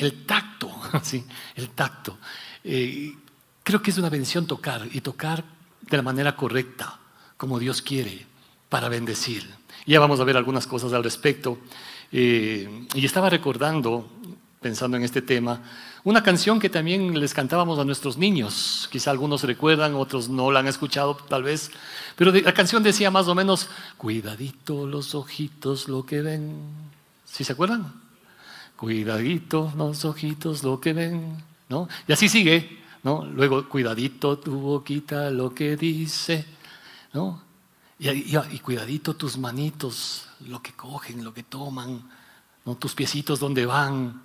El tacto, ¿sí? el tacto. Eh, creo que es una bendición tocar y tocar de la manera correcta, como Dios quiere, para bendecir. Ya vamos a ver algunas cosas al respecto. Eh, y estaba recordando, pensando en este tema, una canción que también les cantábamos a nuestros niños. Quizá algunos recuerdan, otros no la han escuchado tal vez. Pero la canción decía más o menos, cuidadito los ojitos lo que ven. ¿Sí se acuerdan? Cuidadito los ojitos lo que ven. ¿No? Y así sigue. ¿no? Luego, cuidadito tu boquita lo que dice. ¿no? Y, cuidadito tus manitos, lo que cogen, lo que toman, ¿no? tus piecitos donde van.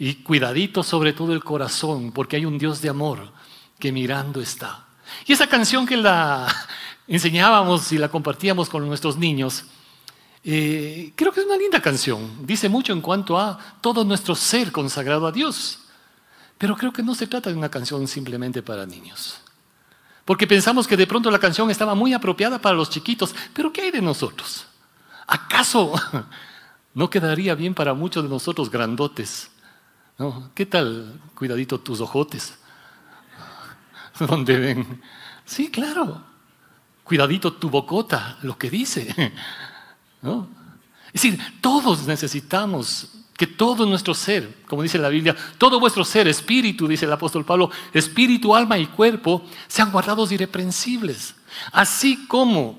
Y cuidadito sobre todo el corazón, porque hay un Dios de amor que mirando está. Y esa canción que la enseñábamos y la compartíamos con nuestros niños, eh, creo que es una linda canción. Dice mucho en cuanto a todo nuestro ser consagrado a Dios. Pero creo que no se trata de una canción simplemente para niños. Porque pensamos que de pronto la canción estaba muy apropiada para los chiquitos, pero ¿qué hay de nosotros? ¿Acaso no quedaría bien para muchos de nosotros grandotes? ¿Qué tal, cuidadito, tus ojotes? ¿Dónde ven? Sí, claro. Cuidadito tu bocota, lo que dice. Es decir, todos necesitamos que todo nuestro ser, como dice la Biblia, todo vuestro ser, espíritu, dice el apóstol Pablo, espíritu, alma y cuerpo, sean guardados irreprensibles. Así como,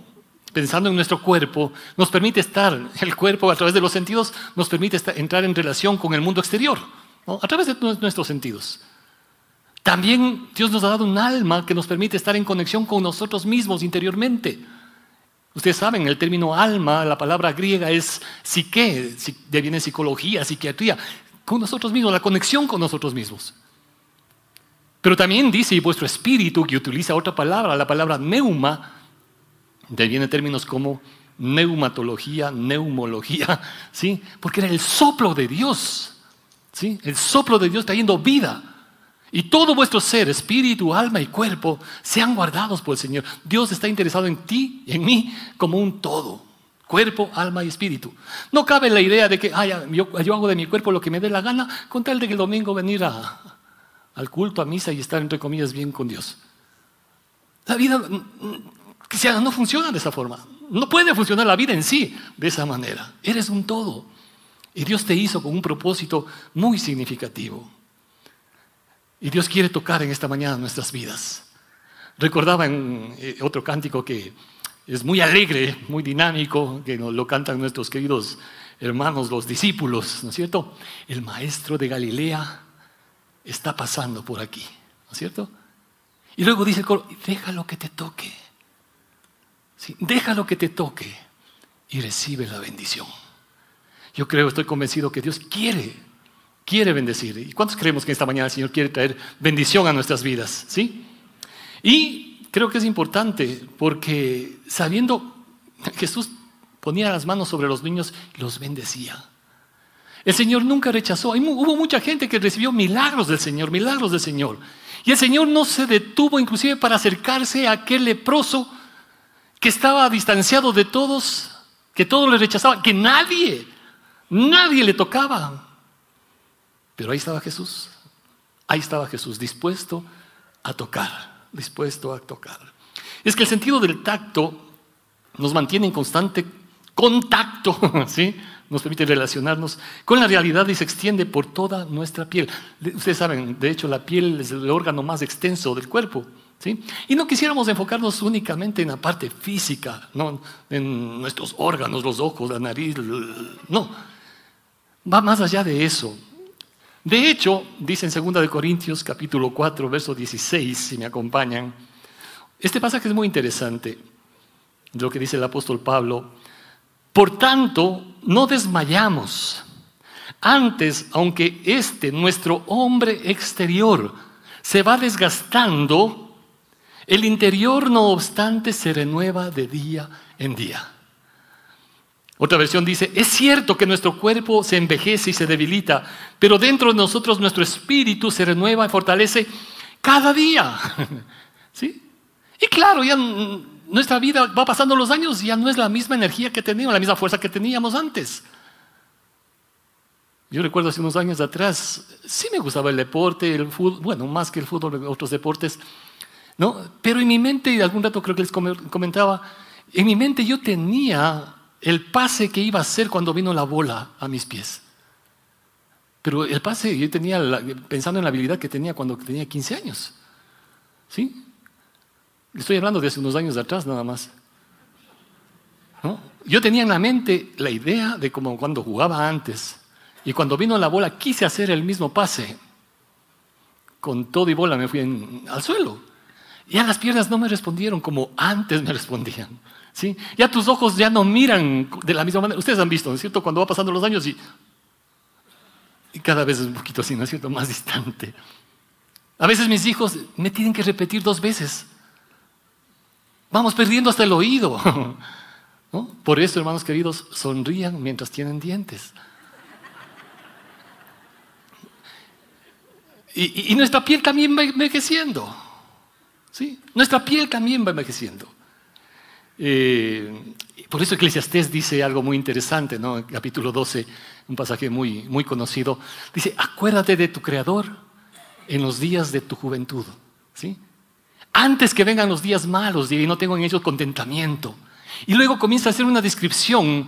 pensando en nuestro cuerpo, nos permite estar, el cuerpo a través de los sentidos, nos permite entrar en relación con el mundo exterior, a través de nuestros sentidos. También Dios nos ha dado un alma que nos permite estar en conexión con nosotros mismos interiormente. Ustedes saben, el término alma, la palabra griega es psique, viene psicología, psiquiatría, con nosotros mismos, la conexión con nosotros mismos. Pero también dice, vuestro espíritu, que utiliza otra palabra, la palabra neuma, de ahí vienen términos como neumatología, neumología, ¿sí? Porque era el soplo de Dios, ¿sí? El soplo de Dios trayendo vida. Y todo vuestro ser, espíritu, alma y cuerpo, sean guardados por el Señor. Dios está interesado en ti y en mí como un todo. Cuerpo, alma y espíritu. No cabe la idea de que yo, hago de mi cuerpo lo que me dé la gana con tal de que el domingo venir al culto, a misa y estar entre comillas bien con Dios. La vida cristiana no funciona de esa forma. No puede funcionar la vida en sí de esa manera. Eres un todo. Y Dios te hizo con un propósito muy significativo. Y Dios quiere tocar en esta mañana nuestras vidas. Recordaba en eh, otro cántico que es muy alegre, muy dinámico, que lo cantan nuestros queridos hermanos, los discípulos, ¿no es cierto? El maestro de Galilea está pasando por aquí, ¿no es cierto? Y luego dice el coro, déjalo que te toque. ¿Sí? Déjalo que te toque y recibe la bendición. Yo creo, estoy convencido que Dios quiere quiere bendecir. ¿Y cuántos creemos que esta mañana el Señor quiere traer bendición a nuestras vidas? ¿Sí? Y creo que es importante porque sabiendo Jesús ponía las manos sobre los niños y los bendecía. El Señor nunca rechazó. Hubo mucha gente que recibió milagros del Señor, milagros del Señor. Y el Señor no se detuvo inclusive para acercarse a aquel leproso que estaba distanciado de todos, que todos le rechazaban, que nadie, nadie le tocaba. Pero ahí estaba Jesús. Ahí estaba Jesús dispuesto a tocar, dispuesto a tocar. Es que el sentido del tacto nos mantiene en constante contacto, ¿sí? Nos permite relacionarnos con la realidad y se extiende por toda nuestra piel. Ustedes saben, de hecho, la piel es el órgano más extenso del cuerpo. ¿Sí? Y no quisiéramos enfocarnos únicamente en la parte física, ¿no? en nuestros órganos, los ojos, la nariz, no. Va más allá de eso. De hecho, dice en 2 Corintios capítulo 4, verso 16, si me acompañan, este pasaje es muy interesante, lo que dice el apóstol Pablo. Por tanto, no desmayamos. Antes, aunque este, nuestro hombre exterior, se va desgastando, el interior, no obstante, se renueva de día en día. Otra versión dice, es cierto que nuestro cuerpo se envejece y se debilita, pero dentro de nosotros nuestro espíritu se renueva y fortalece cada día. ¿Sí? Y claro, ya nuestra vida va pasando los años y ya no es la misma energía que teníamos, la misma fuerza que teníamos antes. Yo recuerdo hace unos años atrás, sí me gustaba el deporte, el fútbol, bueno, más que el fútbol, otros deportes, ¿no? Pero en mi mente, y algún rato creo que les comentaba, en mi mente yo tenía el pase que iba a hacer cuando vino la bola a mis pies. Pero el pase, yo tenía, pensando en la habilidad que tenía cuando tenía 15 años. ¿Sí? Estoy hablando de hace unos años atrás nada más. Yo tenía en la mente la idea de como cuando jugaba antes. Y cuando vino la bola quise hacer el mismo pase. Con todo y bola me fui al suelo. Ya las piernas no me respondieron como antes me respondían. ¿Sí? Ya tus ojos ya no miran de la misma manera. Ustedes han visto, ¿no es cierto? Cuando va pasando los años y y cada vez es un poquito así, ¿no es cierto?, más distante. A veces mis hijos me tienen que repetir dos veces. Vamos perdiendo hasta el oído. Por eso, hermanos queridos, sonrían mientras tienen dientes. Y, nuestra piel también va envejeciendo. ¿sí? Nuestra piel también va envejeciendo. Eh, por eso Eclesiastés dice algo muy interesante, ¿no? Capítulo 12, un pasaje muy, muy conocido. Dice, acuérdate de tu Creador en los días de tu juventud. ¿sí? Antes que vengan los días malos y no tengo en ellos contentamiento. Y luego comienza a hacer una descripción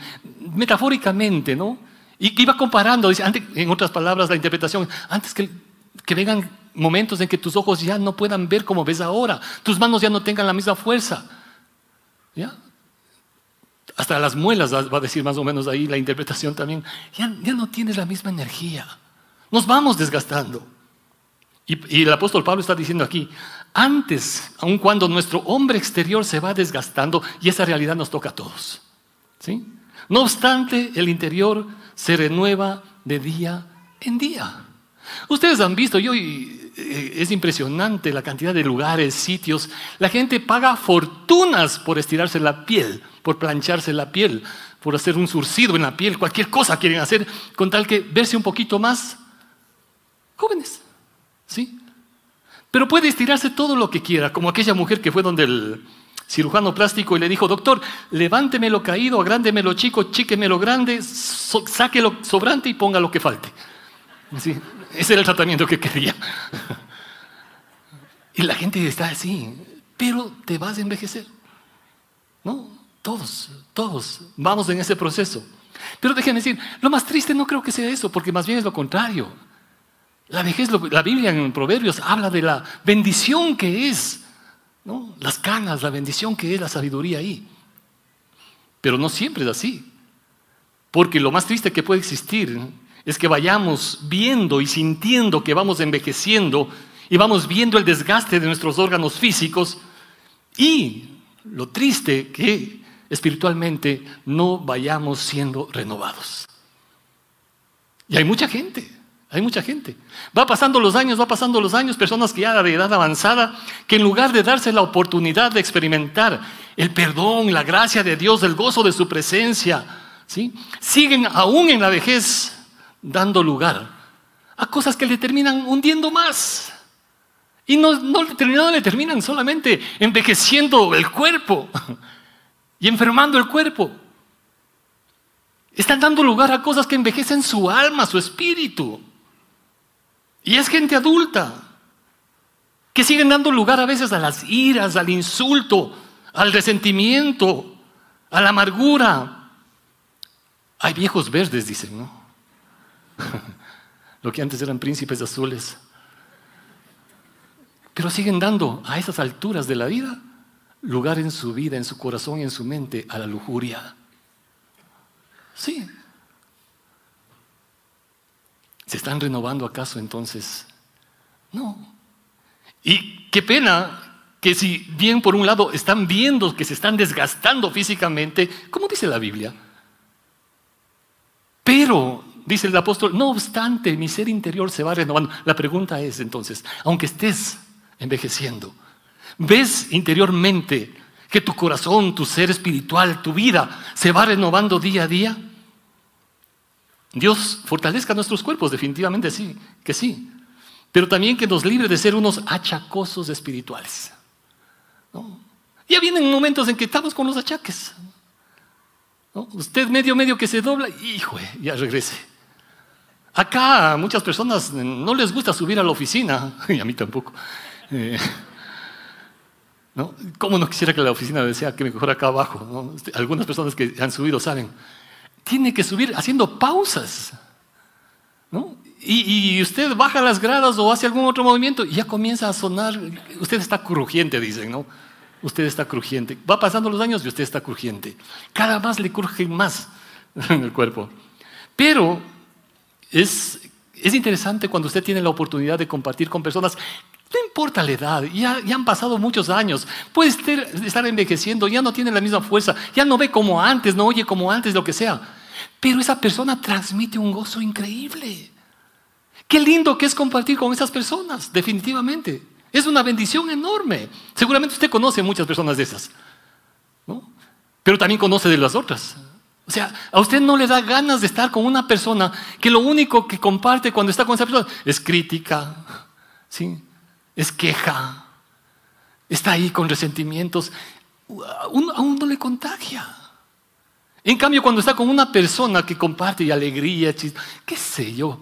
metafóricamente, ¿no? Y iba comparando, dice, antes, en otras palabras, la interpretación, antes que, que vengan momentos en que tus ojos ya no puedan ver como ves ahora, tus manos ya no tengan la misma fuerza. Hasta las muelas va a decir más o menos ahí la interpretación también, ya, no tienes la misma energía. Nos vamos desgastando. Y, el apóstol Pablo está diciendo aquí, antes, aun cuando nuestro hombre exterior se va desgastando, y esa realidad nos toca a todos. ¿sí? No obstante, el interior se renueva de día en día. Ustedes han visto, yo, eh, es impresionante la cantidad de lugares, sitios. La gente paga fortunas por estirarse la piel por plancharse la piel, por hacer un surcido en la piel, cualquier cosa quieren hacer con tal que verse un poquito más jóvenes. ¿Sí? Pero puede estirarse todo lo que quiera, como aquella mujer que fue donde el cirujano plástico y le dijo, doctor, levánteme lo caído, agrándeme lo chico, chíqueme lo grande, saque lo sobrante y ponga lo que falte. ¿Sí? Ese era el tratamiento que quería. Y la gente está así, pero te vas a envejecer. ¿No? Todos, todos vamos en ese proceso. Pero déjenme decir, lo más triste no creo que sea eso, porque más bien es lo contrario. La vejez, la Biblia en Proverbios habla de la bendición que es, ¿no? las canas, la bendición que es la sabiduría ahí. Pero no siempre es así. Porque lo más triste que puede existir es que vayamos viendo y sintiendo que vamos envejeciendo y vamos viendo el desgaste de nuestros órganos físicos y lo triste que espiritualmente no vayamos siendo renovados. Y hay mucha gente, hay mucha gente. Va pasando los años, va pasando los años, personas que ya de edad avanzada, que en lugar de darse la oportunidad de experimentar el perdón, la gracia de Dios, el gozo de su presencia, ¿sí? siguen aún en la vejez dando lugar a cosas que le terminan hundiendo más. Y no, no, no le terminan solamente envejeciendo el cuerpo, y enfermando el cuerpo. Están dando lugar a cosas que envejecen su alma, su espíritu. Y es gente adulta que siguen dando lugar a veces a las iras, al insulto, al resentimiento, a la amargura. Hay viejos verdes, dicen, ¿no? Lo que antes eran príncipes azules. Pero siguen dando a esas alturas de la vida lugar en su vida, en su corazón y en su mente a la lujuria. Sí. ¿Se están renovando acaso entonces? No. Y qué pena que si bien por un lado están viendo que se están desgastando físicamente, como dice la Biblia, pero, dice el apóstol, no obstante, mi ser interior se va renovando. La pregunta es entonces, aunque estés envejeciendo, ves interiormente que tu corazón, tu ser espiritual, tu vida se va renovando día a día? Dios fortalezca nuestros cuerpos, definitivamente sí, que sí. Pero también que nos libre de ser unos achacosos espirituales. Ya vienen momentos en que estamos con los achaques. Usted medio, medio que se dobla, hijo, ya regrese. Acá muchas personas no les gusta subir a la oficina, y a mí tampoco. Eh, ¿no? ¿Cómo no quisiera que la oficina decía que mejor acá abajo? Algunas personas que han subido saben. Tiene que subir haciendo pausas. ¿no? Y, y, usted baja las gradas o hace algún otro movimiento y ya comienza a sonar. Usted está crujiente, dicen, ¿no? Usted está crujiente. Va pasando los años y usted está crujiente. Cada más le cruje más en el cuerpo. Pero es, es interesante cuando usted tiene la oportunidad de compartir con personas no importa la edad, ya, ya, han pasado muchos años, puede estar envejeciendo, ya no tiene la misma fuerza, ya no ve como antes, no oye como antes, lo que sea. Pero esa persona transmite un gozo increíble. Qué lindo que es compartir con esas personas, definitivamente. Es una bendición enorme. Seguramente usted conoce muchas personas de esas, ¿no? pero también conoce de las otras. O sea, a usted no le da ganas de estar con una persona que lo único que comparte cuando está con esa persona es crítica, ¿sí? es queja, está ahí con resentimientos. A uno, le contagia. En cambio, cuando está con una persona que comparte alegría, qué sé yo,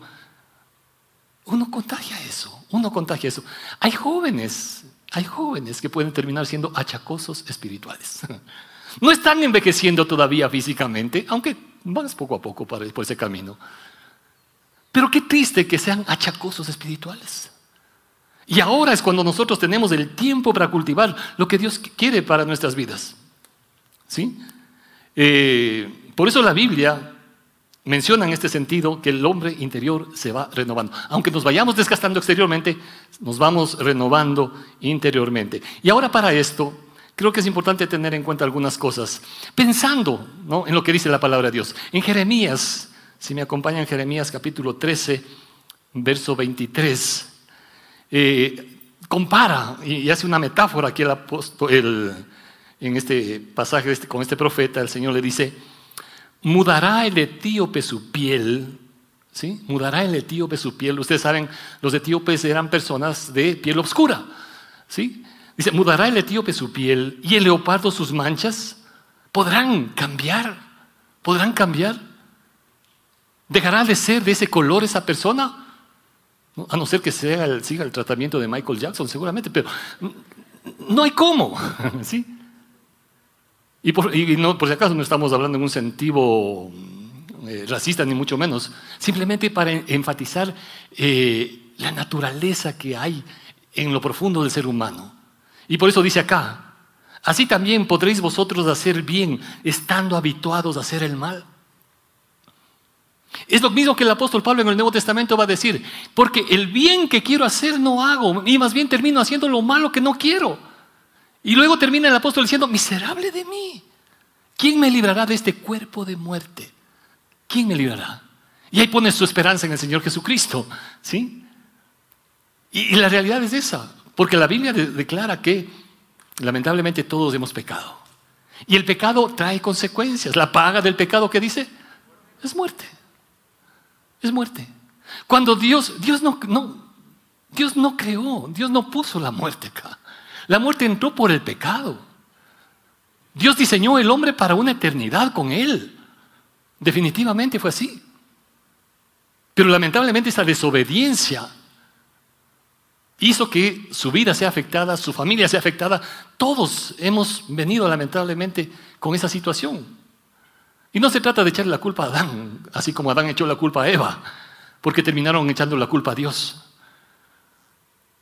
uno contagia eso, uno contagia eso. Hay jóvenes, hay jóvenes que pueden terminar siendo achacosos espirituales. No están envejeciendo todavía físicamente, aunque van poco a poco por ese camino. Pero qué triste que sean achacosos espirituales. Y ahora es cuando nosotros tenemos el tiempo para cultivar lo que Dios quiere para nuestras vidas. ¿Sí? Eh, por eso la Biblia menciona en este sentido que el hombre interior se va renovando. Aunque nos vayamos desgastando exteriormente, nos vamos renovando interiormente. Y ahora para esto, creo que es importante tener en cuenta algunas cosas, pensando en lo que dice la palabra de Dios. En Jeremías, si me acompañan Jeremías capítulo 13, verso 23, eh, compara y, hace una metáfora aquí el apóstol, en este pasaje este, con este profeta, el Señor le dice, mudará el etíope su piel, ¿sí? Mudará el etíope su piel. Ustedes saben, los etíopes eran personas de piel oscura, ¿sí? Dice, mudará el etíope su piel y el leopardo sus manchas. ¿Podrán cambiar? ¿Podrán cambiar? ¿Dejará de ser de ese color esa persona? A no ser que siga el tratamiento de Michael Jackson, seguramente, pero no hay cómo. ¿sí? Y, por, no, por si acaso no estamos hablando en un sentido eh, racista, ni mucho menos, simplemente para enfatizar eh, la naturaleza que hay en lo profundo del ser humano. Y por eso dice acá, así también podréis vosotros hacer bien estando habituados a hacer el mal. Es lo mismo que el apóstol Pablo en el Nuevo Testamento va a decir, porque el bien que quiero hacer no hago, y más bien termino haciendo lo malo que no quiero. Y luego termina el apóstol diciendo, miserable de mí, ¿quién me librará de este cuerpo de muerte? ¿Quién me librará? Y ahí pone su esperanza en el Señor Jesucristo, ¿sí? Y, la realidad es esa, porque la Biblia declara que lamentablemente todos hemos pecado. Y el pecado trae consecuencias. La paga del pecado que dice es muerte. Es muerte. Cuando Dios, Dios no, no, Dios no creó, Dios no puso la muerte acá. La muerte entró por el pecado. Dios diseñó el hombre para una eternidad con él. Definitivamente fue así. Pero lamentablemente esa desobediencia hizo que su vida sea afectada, su familia sea afectada. Todos hemos venido lamentablemente con esa situación. Y no se trata de echarle la culpa a Adán, así como Adán echó la culpa a Eva, porque terminaron echando la culpa a Dios.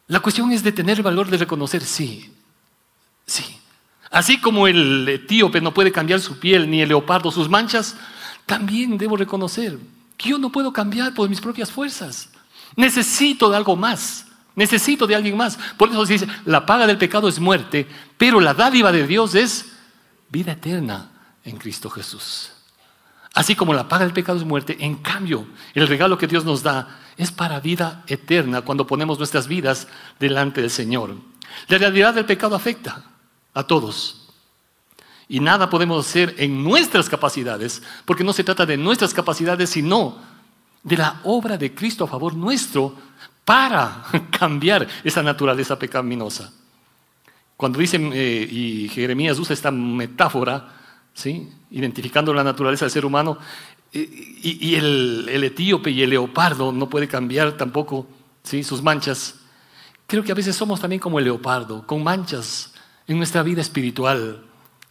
La cuestión es de tener el valor de reconocer, sí, sí. Así como el etíope no puede cambiar su piel, ni el leopardo sus manchas, también debo reconocer que yo no puedo cambiar por mis propias fuerzas. Necesito de algo más. Necesito de alguien más. Por eso dice, la paga del pecado es muerte, pero la dádiva de Dios es vida eterna en Cristo Jesús. Así como la paga del pecado es muerte, en cambio, el regalo que Dios nos da es para vida eterna cuando ponemos nuestras vidas delante del Señor. La realidad del pecado afecta a todos. Y nada podemos hacer en nuestras capacidades, porque no se trata de nuestras capacidades, sino de la obra de Cristo a favor nuestro para cambiar esa naturaleza pecaminosa. Cuando dicen, eh, y Jeremías usa esta metáfora, ¿sí? identificando la naturaleza del ser humano, y, el, etíope y el leopardo no puede cambiar tampoco ¿sí? sus manchas. Creo que a veces somos también como el leopardo, con manchas en nuestra vida espiritual.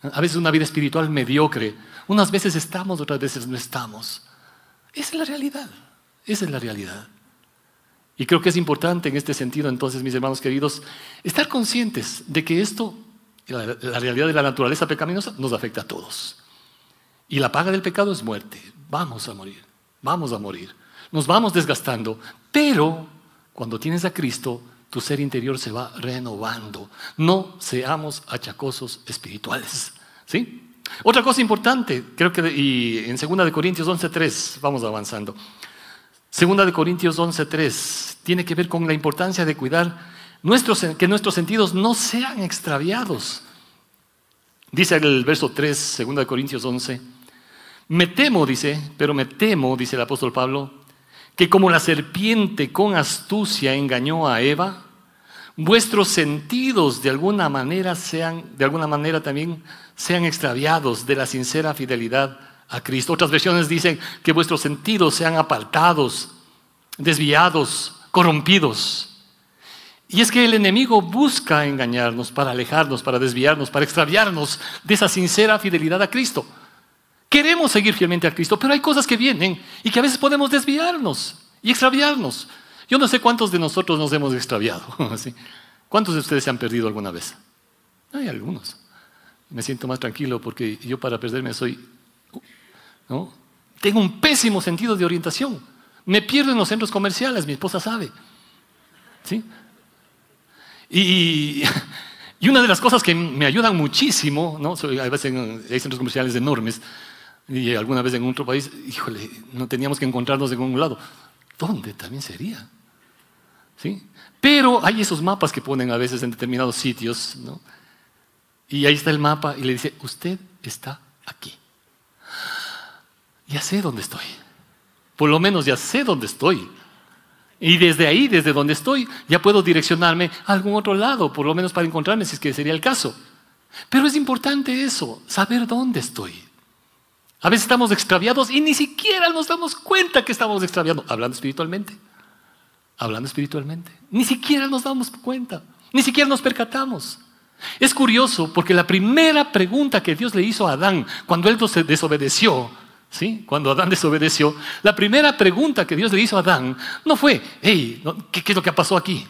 A veces una vida espiritual mediocre. Unas veces estamos, otras veces no estamos. Esa es la realidad. Esa es la realidad. Y creo que es importante en este sentido, entonces, mis hermanos queridos, estar conscientes de que esto, la, la realidad de la naturaleza pecaminosa, nos afecta a todos. Y la paga del pecado es muerte. Vamos a morir, vamos a morir. Nos vamos desgastando, pero cuando tienes a Cristo, tu ser interior se va renovando. No seamos achacosos espirituales. ¿Sí? Otra cosa importante, creo que y en 2 de Corintios 11:3, vamos avanzando. Segunda de Corintios 11:3 tiene que ver con la importancia de cuidar nuestros, que nuestros sentidos no sean extraviados. Dice el verso 3, segunda de Corintios 11, me temo, dice, pero me temo, dice el apóstol Pablo, que como la serpiente con astucia engañó a Eva, vuestros sentidos de alguna manera sean, de alguna manera también sean extraviados de la sincera fidelidad a Cristo. Otras versiones dicen que vuestros sentidos sean apartados, desviados, corrompidos. Y es que el enemigo busca engañarnos para alejarnos, para desviarnos, para extraviarnos de esa sincera fidelidad a Cristo. Queremos seguir fielmente a Cristo, pero hay cosas que vienen y que a veces podemos desviarnos y extraviarnos. Yo no sé cuántos de nosotros nos hemos extraviado. ¿Cuántos de ustedes se han perdido alguna vez? Hay algunos. Me siento más tranquilo porque yo para perderme soy tengo un pésimo sentido de orientación. Me pierdo en los centros comerciales, mi esposa sabe. ¿Sí? Y, una de las cosas que me ayudan muchísimo, ¿no? hay veces hay centros comerciales enormes, y alguna vez en otro país, híjole, no teníamos que encontrarnos en un lado. ¿Dónde también sería? ¿Sí? Pero hay esos mapas que ponen a veces en determinados sitios, ¿no? Y ahí está el mapa y le dice, usted está aquí ya sé dónde estoy. Por lo menos ya sé dónde estoy. Y desde ahí, desde donde estoy, ya puedo direccionarme a algún otro lado, por lo menos para encontrarme, si es que sería el caso. Pero es importante eso, saber dónde estoy. A veces estamos extraviados y ni siquiera nos damos cuenta que estamos extraviando, hablando espiritualmente. Hablando espiritualmente. Ni siquiera nos damos cuenta, ni siquiera nos percatamos. Es curioso porque la primera pregunta que Dios le hizo a Adán cuando él desobedeció Cuando Adán desobedeció, la primera pregunta que Dios le hizo a Adán no fue, hey, ¿qué, es lo que pasó aquí?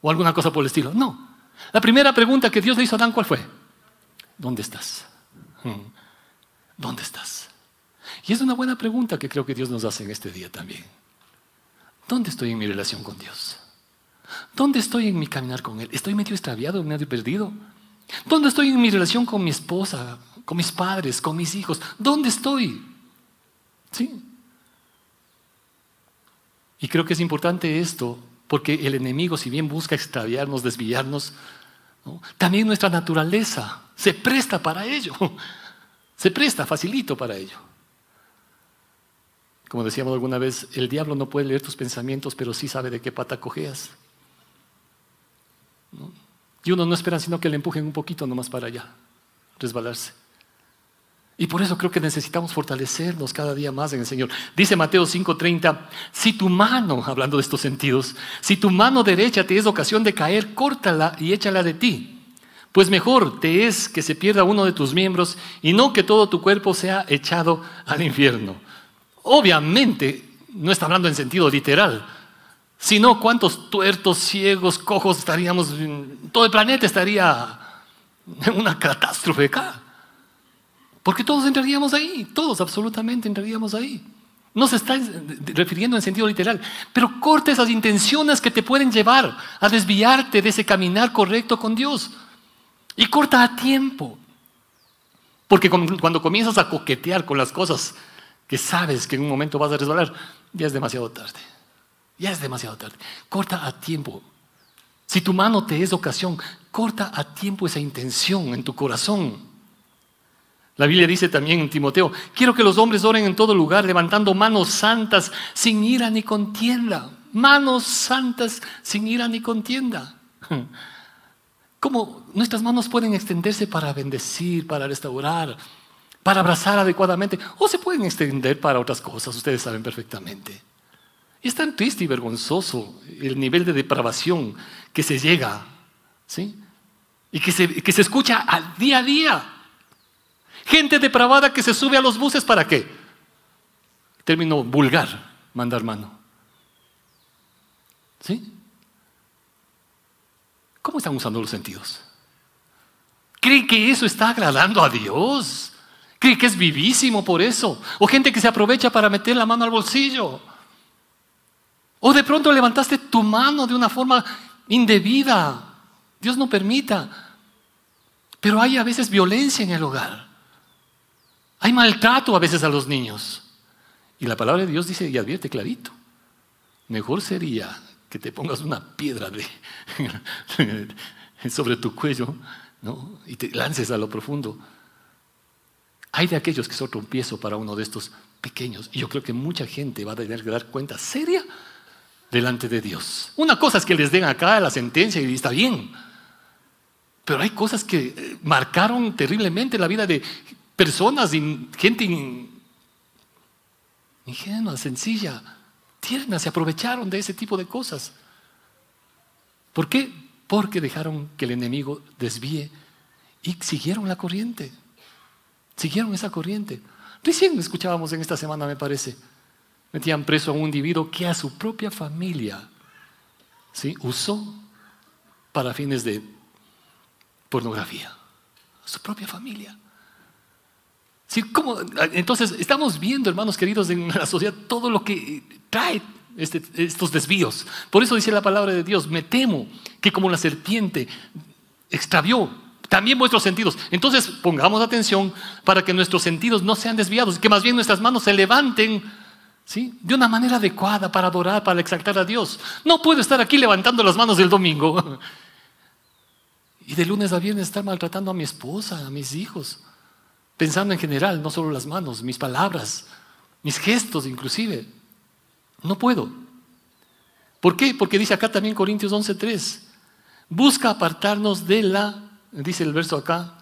O alguna cosa por el estilo. No. La primera pregunta que Dios le hizo a Adán, ¿cuál fue? ¿Dónde estás? Hmm. ¿Dónde estás? Y es una buena pregunta que creo que Dios nos hace en este día también. ¿Dónde estoy en mi relación con Dios? ¿Dónde estoy en mi caminar con Él? ¿Estoy medio extraviado, medio perdido? ¿Dónde estoy en mi relación con mi esposa, con mis padres, con mis hijos? ¿Dónde estoy? Sí. Y creo que es importante esto, porque el enemigo, si bien busca extraviarnos, desviarnos, también nuestra naturaleza se presta para ello. Se presta, facilito para ello. Como decíamos alguna vez, el diablo no puede leer tus pensamientos, pero sí sabe de qué pata cojeas. Y uno no espera sino que le empujen un poquito nomás para allá, resbalarse. Y por eso creo que necesitamos fortalecernos cada día más en el Señor. Dice Mateo 5:30, si tu mano, hablando de estos sentidos, si tu mano derecha te es ocasión de caer, córtala y échala de ti. Pues mejor te es que se pierda uno de tus miembros y no que todo tu cuerpo sea echado al infierno. Obviamente, no está hablando en sentido literal, sino cuántos tuertos, ciegos, cojos estaríamos, todo el planeta estaría en una catástrofe acá. Porque todos entraríamos ahí, todos absolutamente entraríamos ahí. No se está refiriendo en sentido literal, pero corta esas intenciones que te pueden llevar a desviarte de ese caminar correcto con Dios. Y corta a tiempo. Porque cuando comienzas a coquetear con las cosas que sabes que en un momento vas a resbalar, ya es demasiado tarde. Ya es demasiado tarde. Corta a tiempo. Si tu mano te es ocasión, corta a tiempo esa intención en tu corazón. La Biblia dice también en Timoteo, quiero que los hombres oren en todo lugar, levantando manos santas, sin ira ni contienda. Manos santas, sin ira ni contienda. ¿Cómo nuestras manos pueden extenderse para bendecir, para restaurar, para abrazar adecuadamente, o se pueden extender para otras cosas, ustedes saben perfectamente. Y es tan triste y vergonzoso el nivel de depravación que se llega, ¿sí? Y que se, que se escucha al día a día. Gente depravada que se sube a los buses para qué? Término vulgar, mandar mano. ¿Sí? ¿Cómo están usando los sentidos? ¿Creen que eso está agradando a Dios? ¿Creen que es vivísimo por eso? ¿O gente que se aprovecha para meter la mano al bolsillo? ¿O de pronto levantaste tu mano de una forma indebida? Dios no permita. Pero hay a veces violencia en el hogar. Hay maltrato a veces a los niños. Y la palabra de Dios dice y advierte clarito. Mejor sería que te pongas una piedra sobre tu cuello ¿no? y te lances a lo profundo. Hay de aquellos que son trompiezo para uno de estos pequeños. Y yo creo que mucha gente va a tener que dar cuenta seria delante de Dios. Una cosa es que les den acá la sentencia y está bien. Pero hay cosas que eh, marcaron terriblemente la vida de personas, gente ingenua, sencilla, tierna, se aprovecharon de ese tipo de cosas. ¿Por qué? Porque dejaron que el enemigo desvíe y siguieron la corriente. Siguieron esa corriente. Recién escuchábamos en esta semana, me parece, metían preso a un individuo que a su propia familia ¿sí? usó para fines de pornografía. A su propia familia. Entonces, estamos viendo, hermanos queridos, en la sociedad todo lo que trae este, estos desvíos. Por eso dice la palabra de Dios, me temo que como la serpiente extravió también vuestros sentidos. Entonces, pongamos atención para que nuestros sentidos no sean desviados, que más bien nuestras manos se levanten de una manera adecuada para adorar, para exaltar a Dios. No puedo estar aquí levantando las manos del domingo y de lunes a viernes estar maltratando a mi esposa, a mis hijos. Pensando en general, no solo las manos, mis palabras, mis gestos inclusive. No puedo. ¿Por qué? Porque dice acá también Corintios 11:3, busca apartarnos de la, dice el verso acá,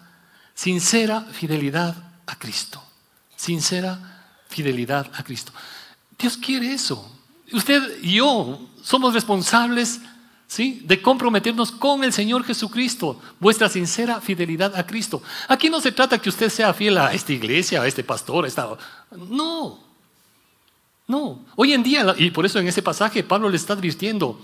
sincera fidelidad a Cristo. Sincera fidelidad a Cristo. Dios quiere eso. Usted y yo somos responsables de comprometernos con el Señor Jesucristo, vuestra sincera fidelidad a Cristo. Aquí no se trata que usted sea fiel a esta iglesia, a este pastor, a esta... No, no. Hoy en día, y por eso en ese pasaje Pablo le está advirtiendo,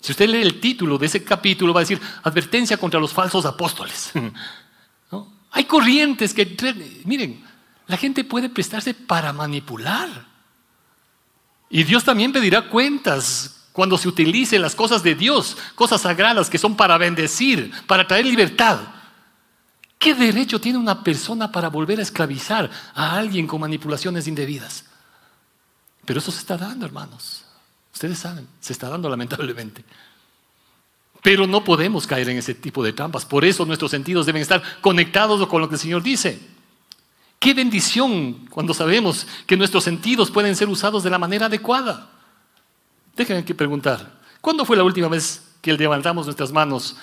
si usted lee el título de ese capítulo, va a decir, advertencia contra los falsos apóstoles. Hay corrientes que, miren, la gente puede prestarse para manipular. Y Dios también pedirá cuentas cuando se utilicen las cosas de Dios, cosas sagradas que son para bendecir, para traer libertad. ¿Qué derecho tiene una persona para volver a esclavizar a alguien con manipulaciones indebidas? Pero eso se está dando, hermanos. Ustedes saben, se está dando lamentablemente. Pero no podemos caer en ese tipo de trampas. Por eso nuestros sentidos deben estar conectados con lo que el Señor dice. Qué bendición cuando sabemos que nuestros sentidos pueden ser usados de la manera adecuada. Déjenme que preguntar, ¿cuándo fue la última vez que levantamos nuestras manos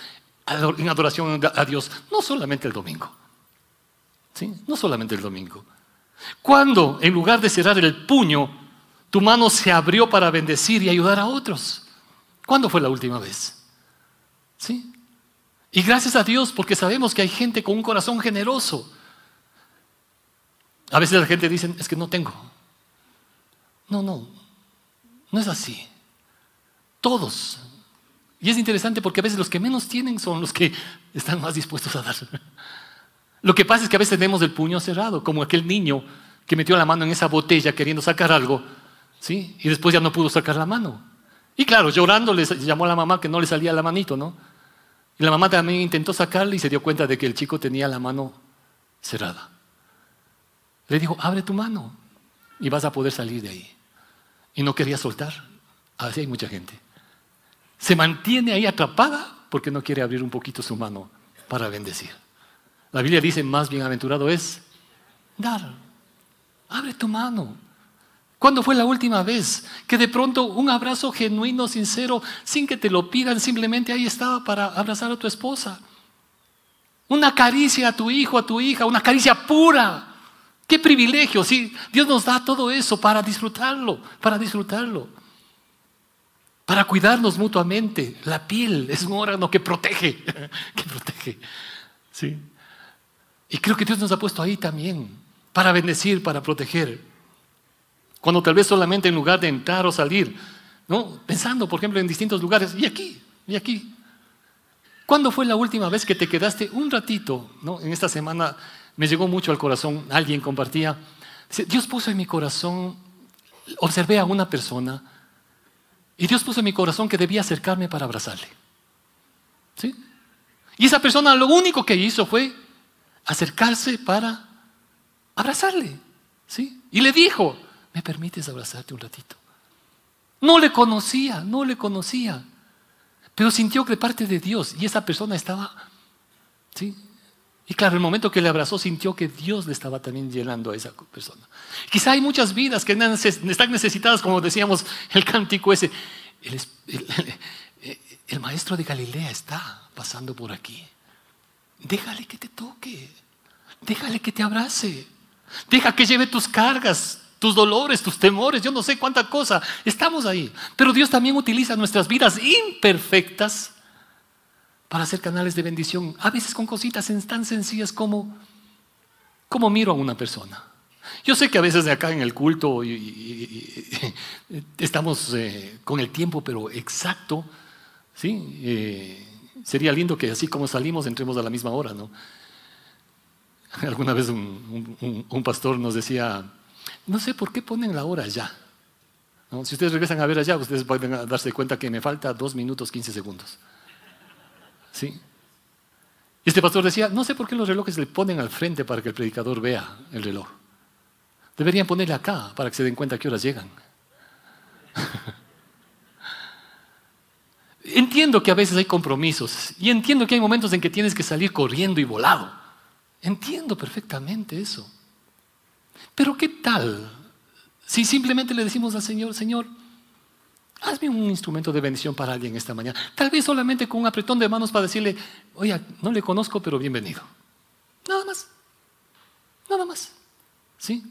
en adoración a Dios? No solamente el domingo. ¿Sí? No solamente el domingo. ¿Cuándo, en lugar de cerrar el puño, tu mano se abrió para bendecir y ayudar a otros? ¿Cuándo fue la última vez? ¿Sí? Y gracias a Dios porque sabemos que hay gente con un corazón generoso. A veces la gente dice, es que no tengo. No, no, no es así. Todos. Y es interesante porque a veces los que menos tienen son los que están más dispuestos a dar. Lo que pasa es que a veces tenemos el puño cerrado, como aquel niño que metió la mano en esa botella queriendo sacar algo, ¿sí? Y después ya no pudo sacar la mano. Y claro, llorando le llamó a la mamá que no le salía la manito, ¿no? Y la mamá también intentó sacarle y se dio cuenta de que el chico tenía la mano cerrada. Le dijo, abre tu mano y vas a poder salir de ahí. Y no quería soltar. Así hay mucha gente se mantiene ahí atrapada porque no quiere abrir un poquito su mano para bendecir. La Biblia dice, más bienaventurado es dar. Abre tu mano. ¿Cuándo fue la última vez que de pronto un abrazo genuino, sincero, sin que te lo pidan, simplemente ahí estaba para abrazar a tu esposa? Una caricia a tu hijo, a tu hija, una caricia pura, Qué privilegio, sí. Dios nos da todo eso para disfrutarlo, para disfrutarlo. Para cuidarnos mutuamente. La piel es un órgano que protege, que protege. Sí. Y creo que Dios nos ha puesto ahí también, para bendecir, para proteger. Cuando tal vez solamente en lugar de entrar o salir, ¿no? Pensando, por ejemplo, en distintos lugares, y aquí, y aquí. ¿Cuándo fue la última vez que te quedaste un ratito, ¿no? En esta semana me llegó mucho al corazón, alguien compartía, Dios puso en mi corazón, observé a una persona y Dios puso en mi corazón que debía acercarme para abrazarle. ¿Sí? Y esa persona lo único que hizo fue acercarse para abrazarle. ¿Sí? Y le dijo, ¿me permites abrazarte un ratito? No le conocía, no le conocía, pero sintió que parte de Dios y esa persona estaba, ¿sí? Y claro, el momento que le abrazó sintió que Dios le estaba también llenando a esa persona. Quizá hay muchas vidas que están necesitadas, como decíamos el cántico ese. El, el, maestro de Galilea está pasando por aquí. Déjale que te toque. Déjale que te abrace. Deja que lleve tus cargas, tus dolores, tus temores, yo no sé cuánta cosa. Estamos ahí. Pero Dios también utiliza nuestras vidas imperfectas para hacer canales de bendición, a veces con cositas tan sencillas como, como miro a una persona. Yo sé que a veces de acá en el culto estamos eh, con el tiempo, pero exacto, ¿sí? Eh, sería lindo que así como salimos entremos a la misma hora, ¿no? Alguna vez un, pastor nos decía, no sé por qué ponen la hora. ¿No? Si ustedes regresan a ver allá, ustedes pueden darse cuenta que me falta dos minutos 15 segundos. ¿Sí? Este pastor decía, no sé por qué los relojes le ponen al frente para que el predicador vea el reloj. Deberían ponerle acá para que se den cuenta a qué horas llegan. entiendo que a veces hay compromisos y entiendo que hay momentos en que tienes que salir corriendo y volado. Entiendo perfectamente eso. Pero ¿qué tal si simplemente le decimos al Señor, Señor, Hazme un instrumento de bendición para alguien esta mañana. Tal vez solamente con un apretón de manos para decirle, oye, no le conozco, pero bienvenido. Nada más. Nada más. ¿Sí?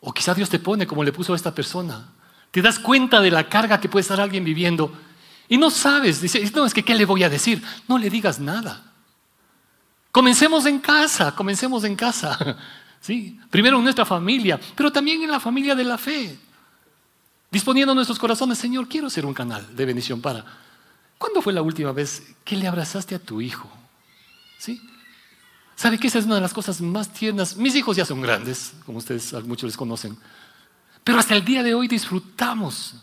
O quizá Dios te pone como le puso a esta persona. Te das cuenta de la carga que puede estar alguien viviendo y no sabes. Dices, no, es que ¿qué le voy a decir? No le digas nada. Comencemos en casa, comencemos en casa. ¿Sí? Primero en nuestra familia, pero también en la familia de la fe. Disponiendo nuestros corazones, Señor, quiero ser un canal de bendición para. ¿Cuándo fue la última vez que le abrazaste a tu hijo? ¿Sí? ¿Sabe que esa es una de las cosas más tiernas? Mis hijos ya son grandes, como ustedes muchos les conocen. Pero hasta el día de hoy disfrutamos.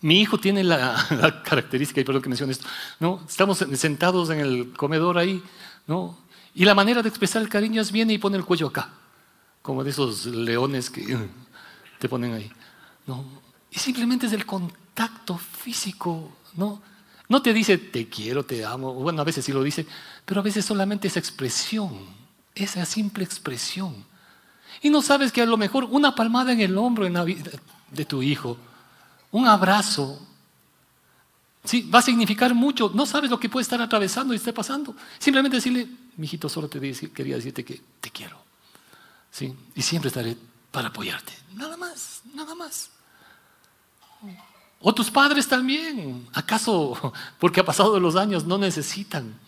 Mi hijo tiene la, característica, y perdón que mencione esto, ¿no? estamos sentados en el comedor ahí, ¿no? y la manera de expresar el cariño es viene y pone el cuello acá, como de esos leones que te ponen ahí. No. Y simplemente es el contacto físico, ¿no? No te dice te quiero, te amo, bueno, a veces sí lo dice, pero a veces solamente esa expresión, esa simple expresión. Y no sabes que a lo mejor una palmada en el hombro en la vida de tu hijo, un abrazo, sí, va a significar mucho. No sabes lo que puede estar atravesando y esté pasando. Simplemente decirle, mijito, solo te quería decirte que te quiero. ¿Sí? Y siempre estaré para apoyarte. Nada más, nada más. O tus padres también. ¿Acaso, porque ha pasado los años, no necesitan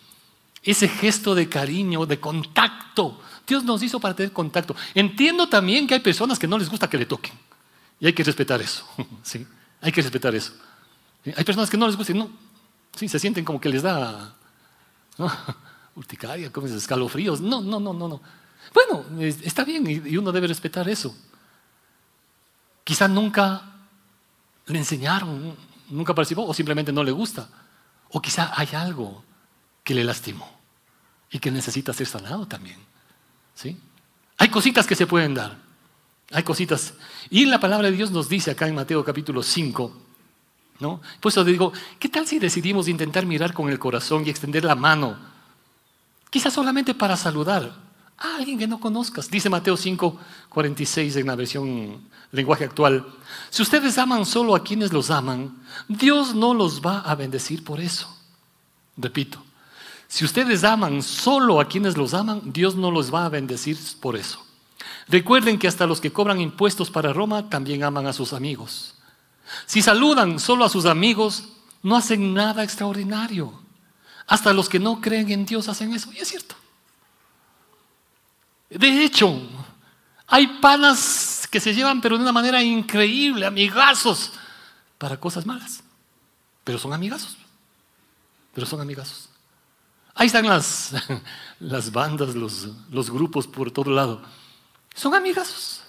ese gesto de cariño, de contacto? Dios nos hizo para tener contacto. Entiendo también que hay personas que no les gusta que le toquen. Y hay que respetar eso. ¿sí? Hay que respetar eso. Hay personas que no les gusta, no, sí, se sienten como que les da urticaria, como escalofríos. No, no, no, no, no. Bueno, está bien y uno debe respetar eso. Quizá nunca le enseñaron, nunca participó o simplemente no le gusta. O quizá hay algo que le lastimó y que necesita ser sanado también. ¿Sí? Hay cositas que se pueden dar. Hay cositas. Y la palabra de Dios nos dice acá en Mateo capítulo 5, ¿no? Pues os digo, ¿qué tal si decidimos intentar mirar con el corazón y extender la mano? Quizás solamente para saludar a alguien que no conozcas. Dice Mateo 5, 46 en la versión lenguaje actual. Si ustedes aman solo a quienes los aman, Dios no los va a bendecir por eso. Repito, Si ustedes aman solo a quienes los aman, Dios no los va a bendecir por eso. Recuerden que hasta los que cobran impuestos para Roma también aman a sus amigos. Si saludan solo a sus amigos, no hacen nada extraordinario. Hasta los que no creen en Dios hacen eso. Y es cierto. De hecho, hay panas que se llevan pero de una manera increíble, amigazos, para cosas malas. Pero son amigazos. Pero son amigazos. Ahí están las, las bandas, los, los grupos por todo lado. Son amigazos.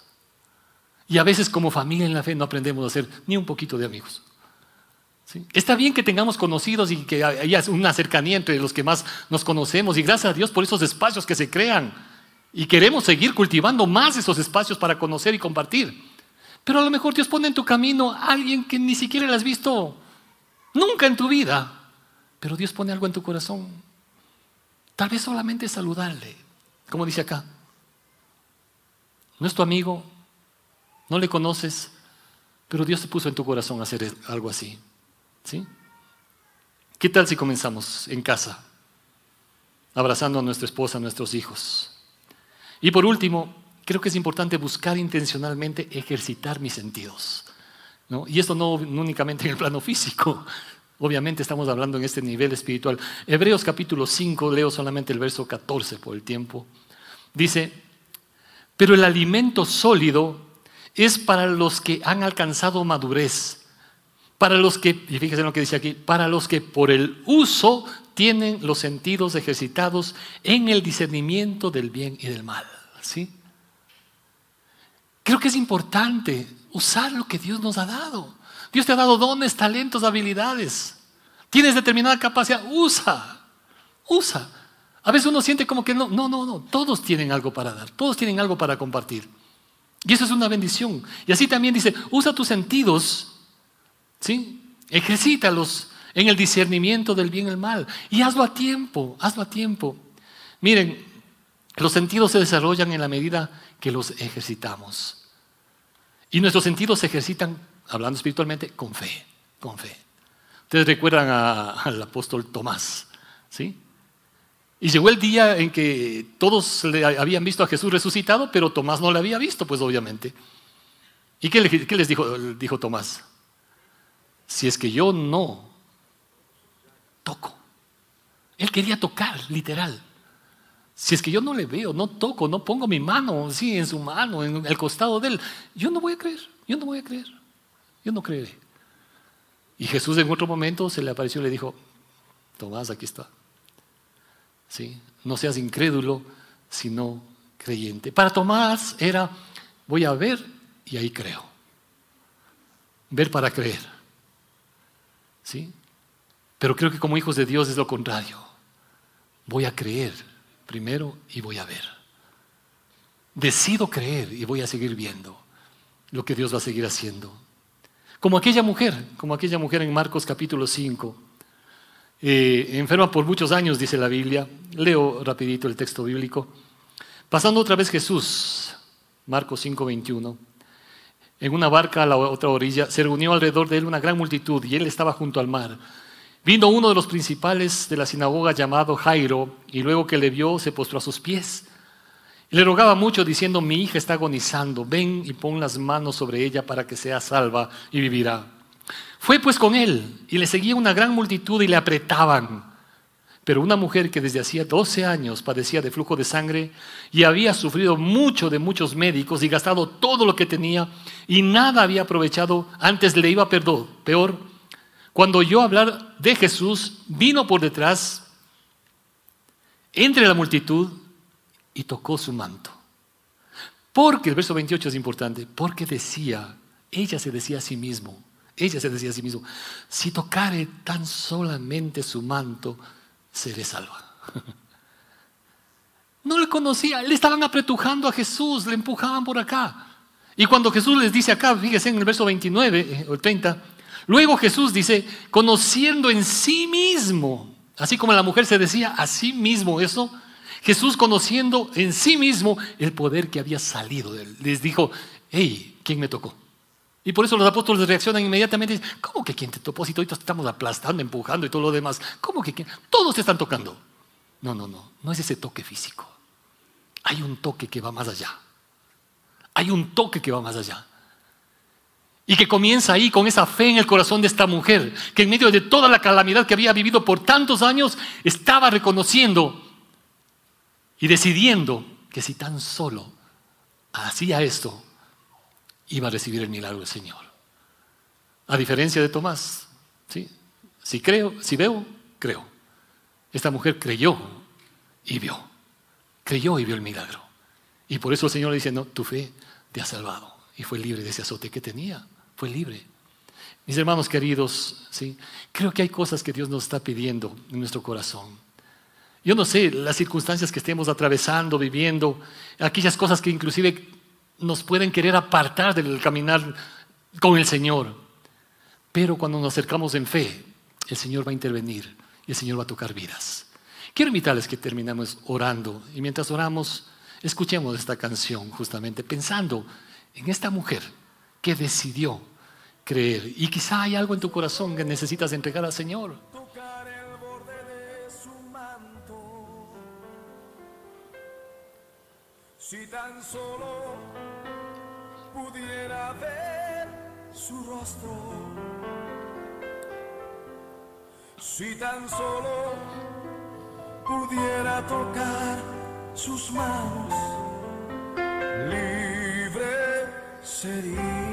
Y a veces como familia en la fe no aprendemos a ser ni un poquito de amigos. Está bien que tengamos conocidos y que haya una cercanía entre los que más nos conocemos y gracias a Dios por esos espacios que se crean. Y queremos seguir cultivando más esos espacios para conocer y compartir. Pero a lo mejor Dios pone en tu camino a alguien que ni siquiera le has visto nunca en tu vida. Pero Dios pone algo en tu corazón. Tal vez solamente saludarle, como dice acá. No es tu amigo, no le conoces, pero Dios te puso en tu corazón hacer algo así. ¿Sí? ¿Qué tal si comenzamos en casa, abrazando a nuestra esposa, a nuestros hijos? Y por último, creo que es importante buscar intencionalmente ejercitar mis sentidos. Y esto no, únicamente en el plano físico, obviamente estamos hablando en este nivel espiritual. Hebreos capítulo 5, leo solamente el verso 14 por el tiempo. Dice, pero el alimento sólido es para los que han alcanzado madurez para los que, y fíjense en lo que dice aquí, para los que por el uso tienen los sentidos ejercitados en el discernimiento del bien y del mal. ¿sí? Creo que es importante usar lo que Dios nos ha dado. Dios te ha dado dones, talentos, habilidades. Tienes determinada capacidad, usa, usa. A veces uno siente como que no, no, no, no, todos tienen algo para dar, todos tienen algo para compartir. Y eso es una bendición. Y así también dice, usa tus sentidos ¿Sí? Ejercítalos en el discernimiento del bien y el mal. Y hazlo a tiempo, hazlo a tiempo. Miren, los sentidos se desarrollan en la medida que los ejercitamos. Y nuestros sentidos se ejercitan, hablando espiritualmente, con fe, con fe. Ustedes recuerdan al apóstol Tomás, ¿sí? Y llegó el día en que todos le habían visto a Jesús resucitado, pero Tomás no le había visto, pues obviamente. ¿Y qué, les dijo, Tomás? si es que yo no. Él quería tocar, literal. Si es que yo no le veo, no toco, no pongo mi mano sí, en su mano, en el costado de él, yo no voy a creer, yo no voy a creer, yo no creeré. Y Jesús en otro momento se le apareció y le dijo, Tomás, aquí está. ¿Sí? No seas incrédulo, sino creyente. Para Tomás era, voy a ver y ahí creo. Ver para creer. ¿Sí? Pero creo que como hijos de Dios es lo contrario. Voy a creer primero y voy a ver. Decido creer y voy a seguir viendo lo que Dios va a seguir haciendo. Como aquella mujer, como aquella mujer en Marcos capítulo 5, eh, enferma por muchos años, dice la Biblia. Leo rapidito el texto bíblico. Pasando otra vez Jesús, Marcos 5, 21 en una barca a la otra orilla, se reunió alrededor de él una gran multitud y él estaba junto al mar. Vino uno de los principales de la sinagoga llamado Jairo y luego que le vio se postró a sus pies. Y le rogaba mucho diciendo, mi hija está agonizando, ven y pon las manos sobre ella para que sea salva y vivirá. Fue pues con él y le seguía una gran multitud y le apretaban. Pero una mujer que desde hacía 12 años padecía de flujo de sangre y había sufrido mucho de muchos médicos y gastado todo lo que tenía y nada había aprovechado, antes le iba peor. Cuando oyó hablar de Jesús, vino por detrás, entre la multitud y tocó su manto. Porque, el verso 28 es importante, porque decía, ella se decía a sí mismo, ella se decía a sí mismo, si tocare tan solamente su manto, seré salva. No le conocía, le estaban apretujando a Jesús, le empujaban por acá. Y cuando Jesús les dice acá, fíjense en el verso 29 eh, o 30, luego Jesús dice, conociendo en sí mismo, así como la mujer se decía a sí mismo eso, Jesús conociendo en sí mismo el poder que había salido de él, les dijo, hey, ¿quién me tocó? Y por eso los apóstoles reaccionan inmediatamente y dicen, ¿cómo que quién te tocó? Si todos estamos aplastando, empujando y todo lo demás. ¿Cómo que quién? Todos te están tocando. No, no, no, no es ese toque físico. Hay un toque que va más allá. Hay un toque que va más allá. Y que comienza ahí con esa fe en el corazón de esta mujer, que en medio de toda la calamidad que había vivido por tantos años, estaba reconociendo y decidiendo que si tan solo hacía esto, iba a recibir el milagro del Señor. A diferencia de Tomás, ¿sí? si creo, si veo, creo. Esta mujer creyó y vio. Creyó y vio el milagro. Y por eso el Señor le dice, no, tu fe te ha salvado. Y fue libre de ese azote que tenía. Fue libre. Mis hermanos queridos, ¿sí? creo que hay cosas que Dios nos está pidiendo en nuestro corazón. Yo no sé las circunstancias que estemos atravesando, viviendo, aquellas cosas que inclusive nos pueden querer apartar del caminar con el Señor. Pero cuando nos acercamos en fe, el Señor va a intervenir y el Señor va a tocar vidas. Quiero invitarles que terminemos orando y mientras oramos, escuchemos esta canción justamente pensando en esta mujer que decidió creer y quizá hay algo en tu corazón que necesitas entregar al Señor. Si tan solo pudiera ver su rostro, si tan solo pudiera tocar sus manos, libre sería.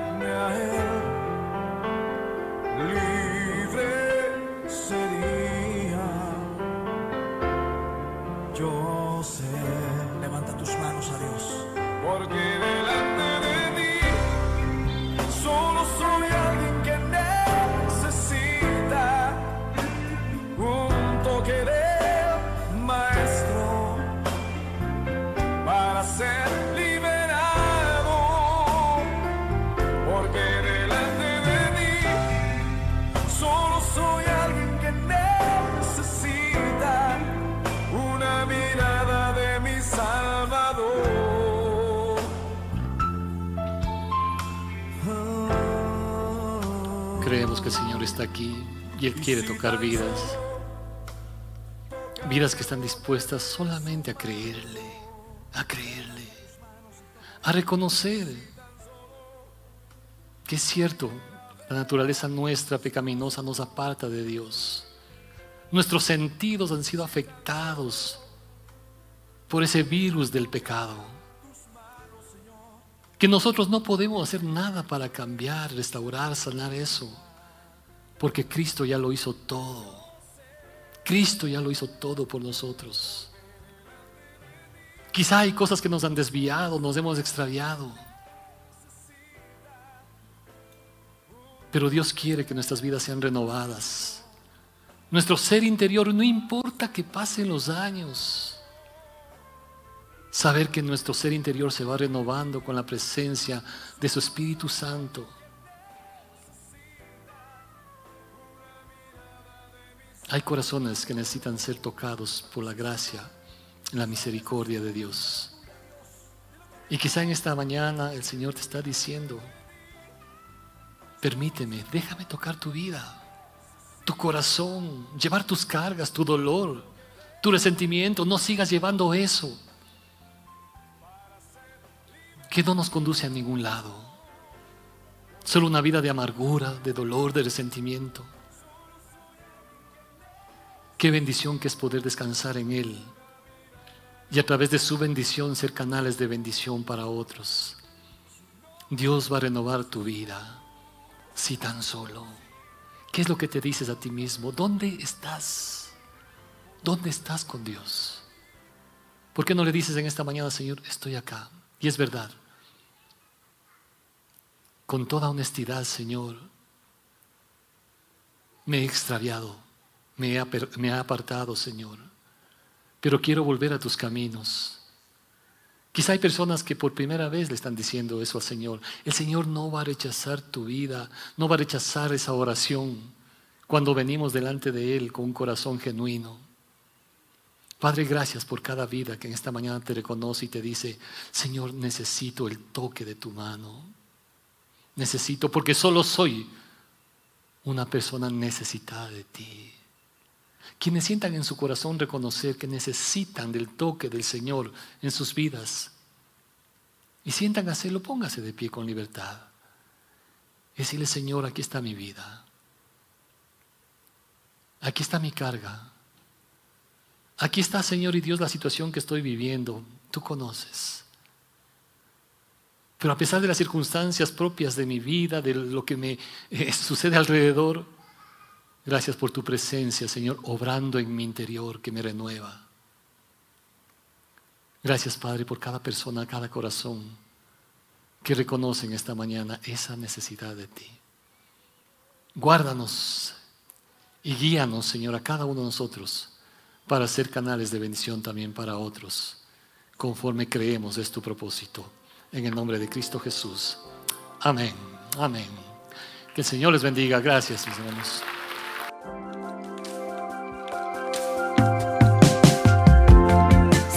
aquí y Él quiere tocar vidas. Vidas que están dispuestas solamente a creerle, a creerle, a reconocer que es cierto, la naturaleza nuestra pecaminosa nos aparta de Dios. Nuestros sentidos han sido afectados por ese virus del pecado. Que nosotros no podemos hacer nada para cambiar, restaurar, sanar eso. Porque Cristo ya lo hizo todo. Cristo ya lo hizo todo por nosotros. Quizá hay cosas que nos han desviado, nos hemos extraviado. Pero Dios quiere que nuestras vidas sean renovadas. Nuestro ser interior, no importa que pasen los años. Saber que nuestro ser interior se va renovando con la presencia de su Espíritu Santo. Hay corazones que necesitan ser tocados por la gracia la misericordia de Dios. Y quizá en esta mañana el Señor te está diciendo, permíteme, déjame tocar tu vida, tu corazón, llevar tus cargas, tu dolor, tu resentimiento, no sigas llevando eso que no nos conduce a ningún lado. Solo una vida de amargura, de dolor, de resentimiento. Qué bendición que es poder descansar en Él y a través de su bendición ser canales de bendición para otros. Dios va a renovar tu vida si tan solo. ¿Qué es lo que te dices a ti mismo? ¿Dónde estás? ¿Dónde estás con Dios? ¿Por qué no le dices en esta mañana, Señor, estoy acá? Y es verdad con toda honestidad, Señor, me he extraviado, me he, apartado, Señor. pero quiero volver a tus caminos. Quizá hay personas que por primera vez le están diciendo eso al Señor. El Señor no va a rechazar tu vida, no va a rechazar esa oración cuando venimos delante de Él con un corazón genuino. Padre, gracias por cada vida que en esta mañana te reconoce y te dice, Señor, necesito el toque de tu mano. Necesito, porque solo soy una persona necesitada de ti. Quienes sientan en su corazón reconocer que necesitan del toque del Señor en sus vidas y sientan hacerlo, póngase de pie con libertad. Y decirle, Señor, aquí está mi vida. Aquí está mi carga. Aquí está, Señor y Dios, la situación que estoy viviendo. Tú conoces. Pero a pesar de las circunstancias propias de mi vida, de lo que me eh, sucede alrededor, gracias por tu presencia, Señor, obrando en mi interior que me renueva. Gracias, Padre, por cada persona, cada corazón que reconocen esta mañana esa necesidad de ti. Guárdanos y guíanos, Señor, a cada uno de nosotros para ser canales de bendición también para otros, conforme creemos es tu propósito. En el nombre de Cristo Jesús. Amén. Amén. Que el Señor les bendiga. Gracias, mis hermanos.